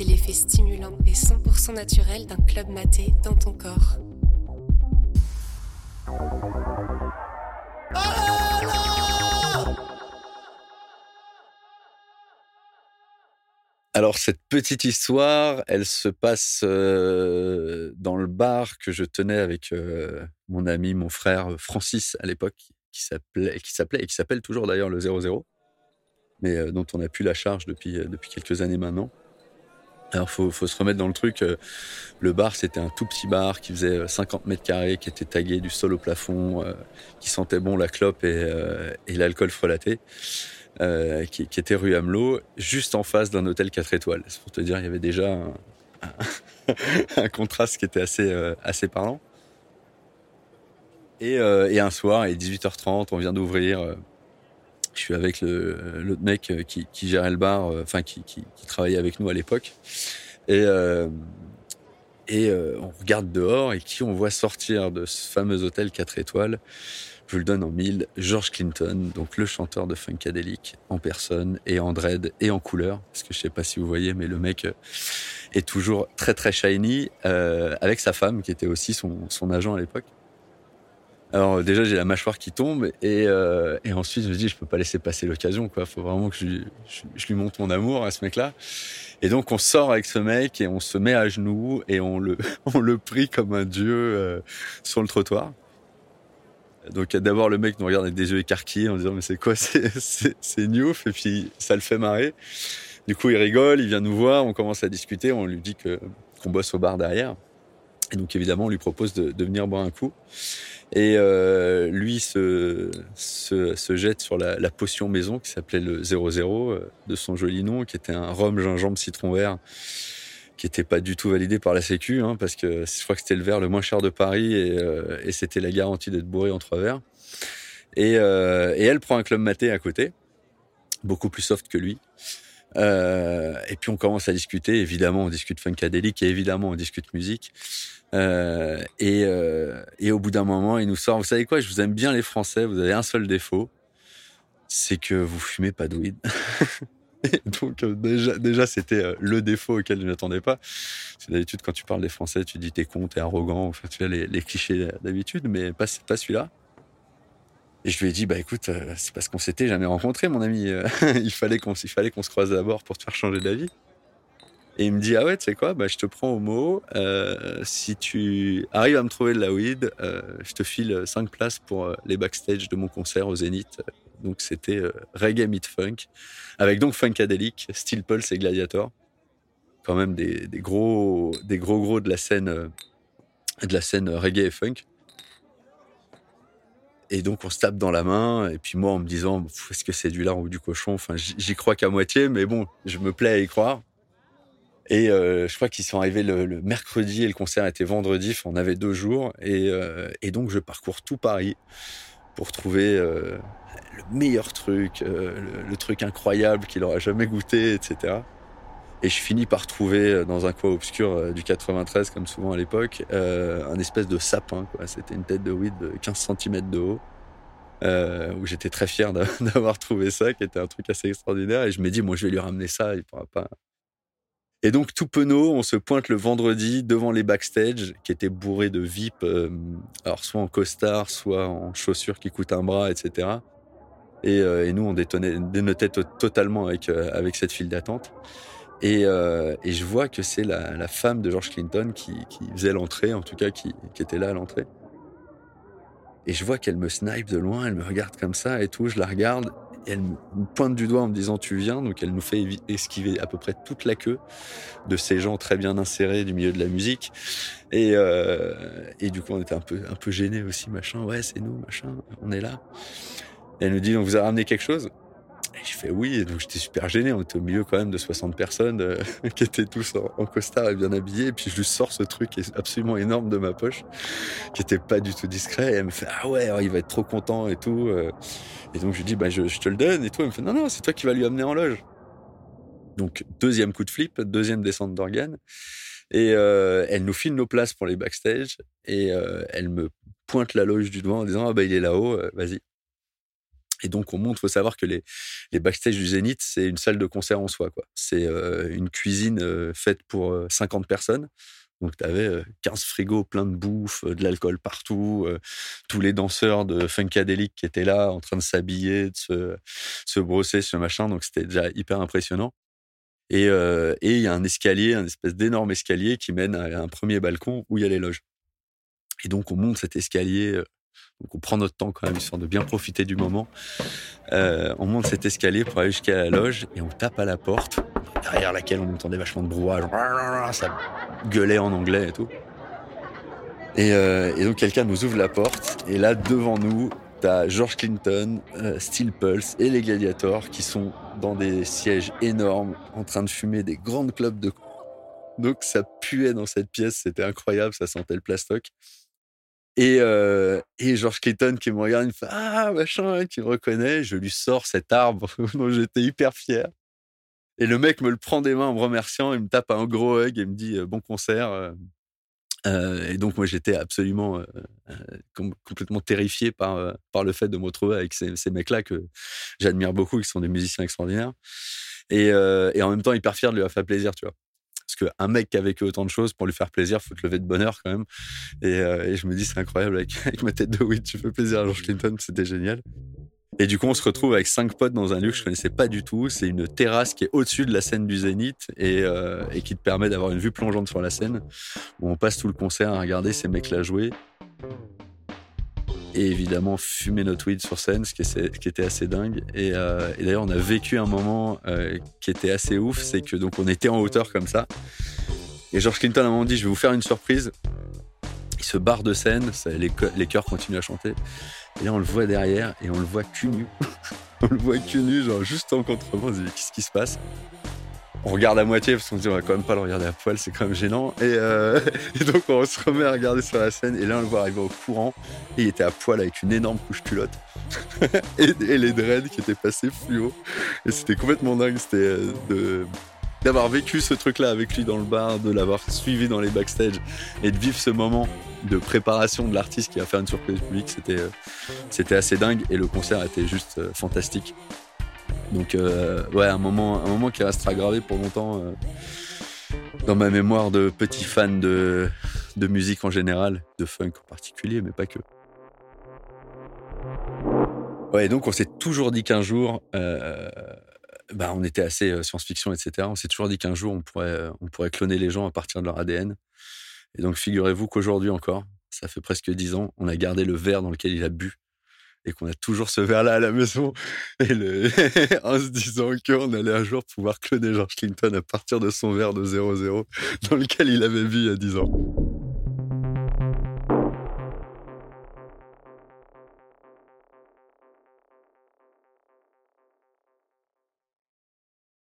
c'est l'effet stimulant et 100% naturel d'un club maté dans ton corps. Alors cette petite histoire, elle se passe euh, dans le bar que je tenais avec euh, mon ami, mon frère Francis à l'époque, qui s'appelait, et qui s'appelle toujours d'ailleurs le 00, mais euh, dont on a plus la charge depuis depuis quelques années maintenant. Alors faut faut se remettre dans le truc. le bar c'était un tout petit bar qui faisait 50 mètres carrés, qui était tagué du sol au plafond, qui sentait bon la clope et, l'alcool frelaté. Euh, qui, était rue Hamelot, juste en face d'un hôtel 4 étoiles. C'est pour te dire, il y avait déjà un, contraste qui était assez, euh, assez parlant. Euh, et, un soir, il est 18h30, on vient d'ouvrir. Je suis avec l'autre mec qui, qui, gérait le bar, enfin qui, travaillait avec nous à l'époque. Et, on regarde dehors et qui on voit sortir de ce fameux hôtel 4 étoiles je vous le donne en mille, George Clinton, donc le chanteur de Funkadelic en personne et en dread et en couleur, parce que je sais pas si vous voyez, mais le mec euh, est toujours très très shiny, euh, avec sa femme qui était aussi son agent à l'époque. Alors déjà j'ai la mâchoire qui tombe et, euh, et ensuite je me dis je peux pas laisser passer l'occasion quoi. Faut vraiment que je, je, je, lui montre mon amour à ce mec-là. Et donc on sort avec ce mec et on se met à genoux et on le on le prie comme un dieu euh, sur le trottoir. Donc d'abord le mec nous regarde avec des yeux écarquillés en disant mais c'est quoi c'est Newf et puis ça le fait marrer. Du coup il rigole, il vient nous voir, on commence à discuter, on lui dit que qu'on bosse au bar derrière. Et donc évidemment on lui propose de, de venir boire un coup. Et euh, lui se, jette sur la, potion maison qui s'appelait le 00 euh, de son joli nom, qui était un rhum gingembre citron vert qui était pas du tout validé par la Sécu, hein, parce que je crois que c'était le verre le moins cher de Paris et, euh, c'était la garantie d'être bourré en trois verres. Et, elle prend un club maté à côté, beaucoup plus soft que lui. Euh, et puis on commence à discuter. Évidemment, on discute funkadelic et évidemment on discute musique. Euh, et, euh, et, au bout d'un moment, il nous sort. Vous savez quoi? Je vous aime bien les Français. Vous avez un seul défaut, c'est que vous fumez pas de weed. donc déjà, déjà c'était le défaut auquel je n'attendais pas. D'habitude, quand tu parles des Français, tu dis t'es con, t'es arrogant, enfin, tu as les, les clichés d'habitude, mais pas, pas celui-là. Et je lui ai dit, bah écoute, euh, c'est parce qu'on s'était jamais rencontré, mon ami. il fallait qu'on il fallait qu'on se croise d'abord pour te faire changer d'avis. Et il me dit, ah ouais, tu sais quoi, bah, je te prends au mot. Euh, si tu arrives à me trouver de la weed, euh, je te file 5 places pour les backstage de mon concert au Zénith donc c'était euh, reggae meet funk, avec donc Funkadelic, Steel Pulse et Gladiator, quand même des, des, gros, des gros gros de la scène, euh, de la scène reggae et funk. Et donc on se tape dans la main, et puis moi en me disant, est-ce que c'est du lard ou du cochon? Enfin, j'y crois qu'à moitié, mais bon, je me plais à y croire. Et euh, je crois qu'ils sont arrivés le, mercredi et le concert était vendredi. on avait deux jours, et, euh, et donc je parcours tout Paris pour trouver euh, le meilleur truc, le, le, truc incroyable qu'il aura jamais goûté, etc. Et je finis par trouver euh, dans un coin obscur du 93, comme souvent à l'époque, un espèce de sapin. C'était une tête de weed de 15 cm de haut. Euh, où j'étais très fier d'avoir trouvé ça, qui était un truc assez extraordinaire. Et je me dis, moi, je vais lui ramener ça, il pourra pas, et donc, tout penaud, on se pointe le vendredi devant les backstage qui étaient bourrés de VIP, euh, alors soit en costard, soit en chaussures qui coûtent un bras, etc. Et, euh, et nous, on détonnait, dénotait totalement avec, euh, avec cette file d'attente. Et, euh, et, je vois que c'est la, femme de George Clinton qui, faisait l'entrée, en tout cas qui, était là à l'entrée. Et je vois qu'elle me snipe de loin, elle me regarde comme ça et tout, je la regarde et elle me pointe du doigt en me disant tu viens, donc elle nous fait esquiver à peu près toute la queue de ces gens très bien insérés du milieu de la musique. Et, euh, du coup on était un peu gênés aussi, machin. Ouais c'est nous, machin, on est là. Elle nous dit on vous a ramené quelque chose? Et je fais oui, donc j'étais super gêné. On était au milieu quand même de 60 personnes euh, qui étaient tous en, costard et bien habillés. Et puis je lui sors ce truc absolument énorme de ma poche, qui était pas du tout discret. Et elle me fait ah ouais, il va être trop content et tout. Euh. Et donc je lui dis bah je, te le donne et tout. Elle me fait non non, c'est toi qui vas lui amener en loge. Donc deuxième coup de flip, deuxième descente d'organes. Et euh, elle nous file nos places pour les backstage et elle me pointe la loge du doigt en disant ah bah il est là-haut, vas-y. Et donc on monte, faut savoir que les, backstage du Zénith, c'est une salle de concert en soi. C'est une cuisine faite pour 50 personnes. Donc, tu avais 15 frigos plein de bouffe, de l'alcool partout, tous les danseurs de Funkadelic qui étaient là, en train de s'habiller, de se, se brosser, ce machin. Donc, c'était déjà hyper impressionnant. Et il y a un escalier, un espèce d'énorme escalier qui mène à un premier balcon où il y a les loges. Et donc, on monte cet escalier. Donc, on prend notre temps quand même, histoire de bien profiter du moment. on monte cet escalier pour aller jusqu'à la loge et on tape à la porte, derrière laquelle on entendait vachement de brouhaha. Ça gueulait en anglais et tout. Euh, et, donc quelqu'un nous ouvre la porte et là devant nous, t'as George Clinton, euh, Steel Pulse et les Gladiators qui sont dans des sièges énormes en train de fumer des grandes clubs de donc ça puait dans cette pièce, c'était incroyable, ça sentait le plastoc. Et, euh, et George Clinton qui me regarde, il me fait ah machin, qui me reconnaît, je lui sors cet arbre dont j'étais hyper fier. Et le mec me le prend des mains en me remerciant, il me tape un gros hug et me dit euh, bon concert. Euh, et donc moi j'étais absolument complètement terrifié par par le fait de me retrouver avec ces, ces mecs-là que j'admire beaucoup, qui sont des musiciens extraordinaires. Et, et en même temps hyper fier de lui avoir fait plaisir, tu vois. Parce qu'un mec qui a vécu autant de choses, pour lui faire plaisir, faut te lever de bonheur quand même. Et, et je me dis, c'est incroyable avec, ma tête de oui, tu fais plaisir à George Clinton, c'était génial. Et du coup, on se retrouve avec cinq potes dans un lieu que je connaissais pas du tout. C'est une terrasse qui est au-dessus de la scène du Zénith et, euh, qui te permet d'avoir une vue plongeante sur la scène. Où on passe tout le concert à regarder ces mecs-là jouer. Et évidemment, fumer notre weed sur scène, ce qui, était assez dingue. Et, euh, et d'ailleurs, on a vécu un moment euh, qui était assez ouf. C'est que donc on était en hauteur comme ça. Et George Clinton a un moment dit Je vais vous faire une surprise. Il se barre de scène, les, chœurs continuent à chanter. Et là, on le voit derrière et on le voit cul nu. on le voit cul nu, genre juste en contrebande. On se dit, qu'est-ce qui se passe? On regarde à moitié parce qu'on se dit on va quand même pas le regarder à poil, c'est quand même gênant. Et, euh, et, donc on se remet à regarder sur la scène et là on le voit arriver au courant et il était à poil avec une énorme couche culotte et, les dreads qui étaient passés fluo. Et c'était complètement dingue, c'était euh, d'avoir vécu ce truc-là avec lui dans le bar, de l'avoir suivi dans les backstage et de vivre ce moment de préparation de l'artiste qui va faire une surprise publique, c'était euh, c'était assez dingue et le concert était juste fantastique. Donc euh, ouais, un moment un moment qui restera gravé pour longtemps dans ma mémoire de petit fan de de musique en général, de funk en particulier, mais pas que. Ouais, donc on s'est toujours dit qu'un jour, bah, on était assez euh, science-fiction, etc. On s'est toujours dit qu'un jour, on pourrait, euh, on pourrait cloner les gens à partir de leur ADN. Et donc, figurez-vous qu'aujourd'hui encore, ça fait presque dix ans, on a gardé le verre dans lequel il a bu et qu'on a toujours ce verre-là à la maison. Et en se disant qu'on allait un jour pouvoir cloner George Clinton à partir de son verre de 0-0 dans lequel il avait bu il y a 10 ans.